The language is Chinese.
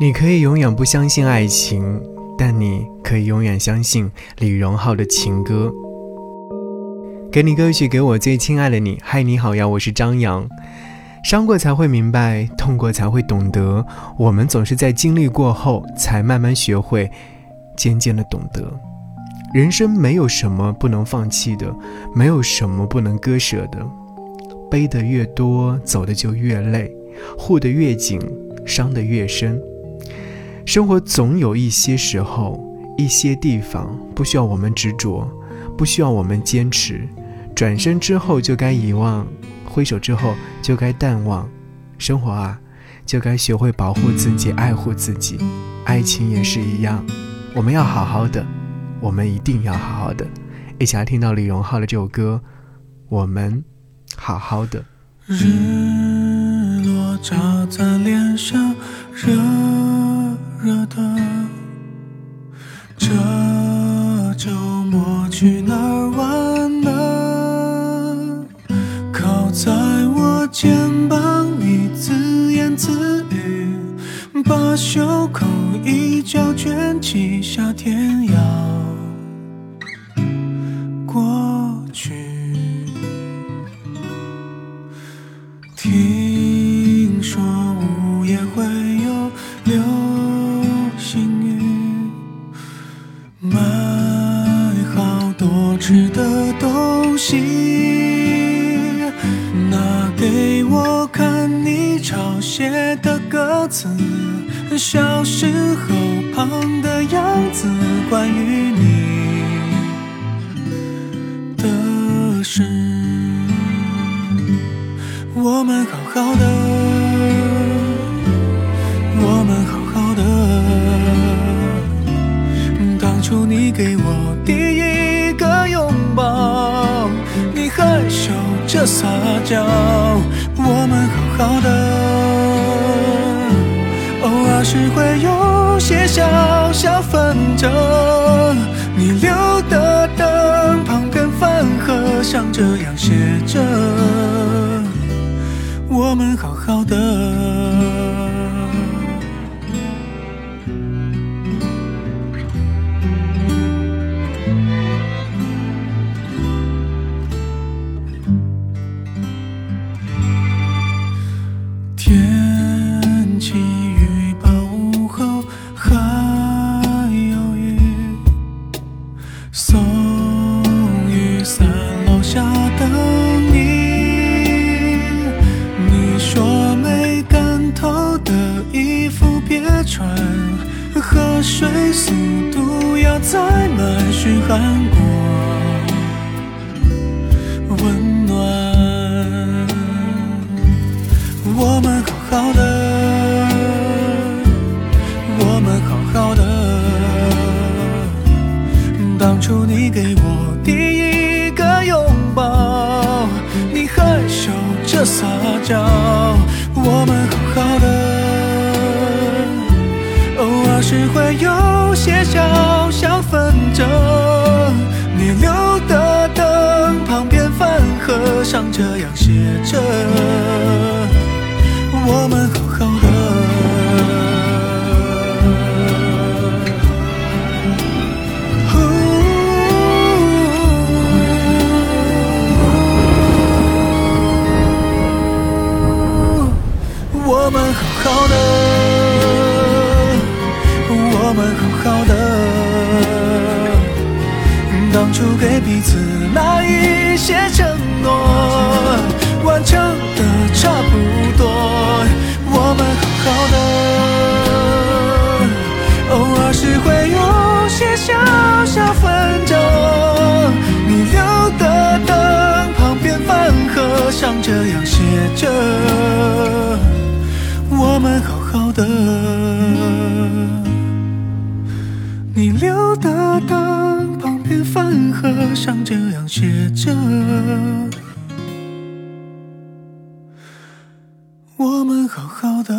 你可以永远不相信爱情，但你可以永远相信李荣浩的情歌。给你歌曲，给我最亲爱的你。嗨，你好呀，我是张扬。伤过才会明白，痛过才会懂得。我们总是在经历过后，才慢慢学会，渐渐的懂得。人生没有什么不能放弃的，没有什么不能割舍的。背得越多，走的就越累；护得越紧，伤得越深。生活总有一些时候，一些地方不需要我们执着，不需要我们坚持。转身之后就该遗忘，挥手之后就该淡忘。生活啊，就该学会保护自己，爱护自己。爱情也是一样，我们要好好的，我们一定要好好的。一起来听到李荣浩的这首歌，我们好好的。日落照在脸上，热热的。这周末去哪儿玩呢？靠在我肩膀，你自言自语，把袖口一角卷起，夏天要的东西。给我看你抄写的歌词，小时候胖的样子，关于你的事。我们好好的，我们好撒娇，我们好好的，偶尔是会有些小小纷争。你留的灯旁边饭盒像这样写着，我们好好的。水速度要再慢，嘘寒过温暖。我们好好的，我们好好的。当初你给我第一个拥抱，你害羞着撒娇，我们这样写着，我们好好的，我们好好的。我们好好的，当初给彼此那一些承诺，完成的差不多。我们好好的，偶尔是会有些小小纷争。你留的灯旁边饭盒上这样写着，我们好好的。你留的灯旁边饭盒上这样写着：我们好好的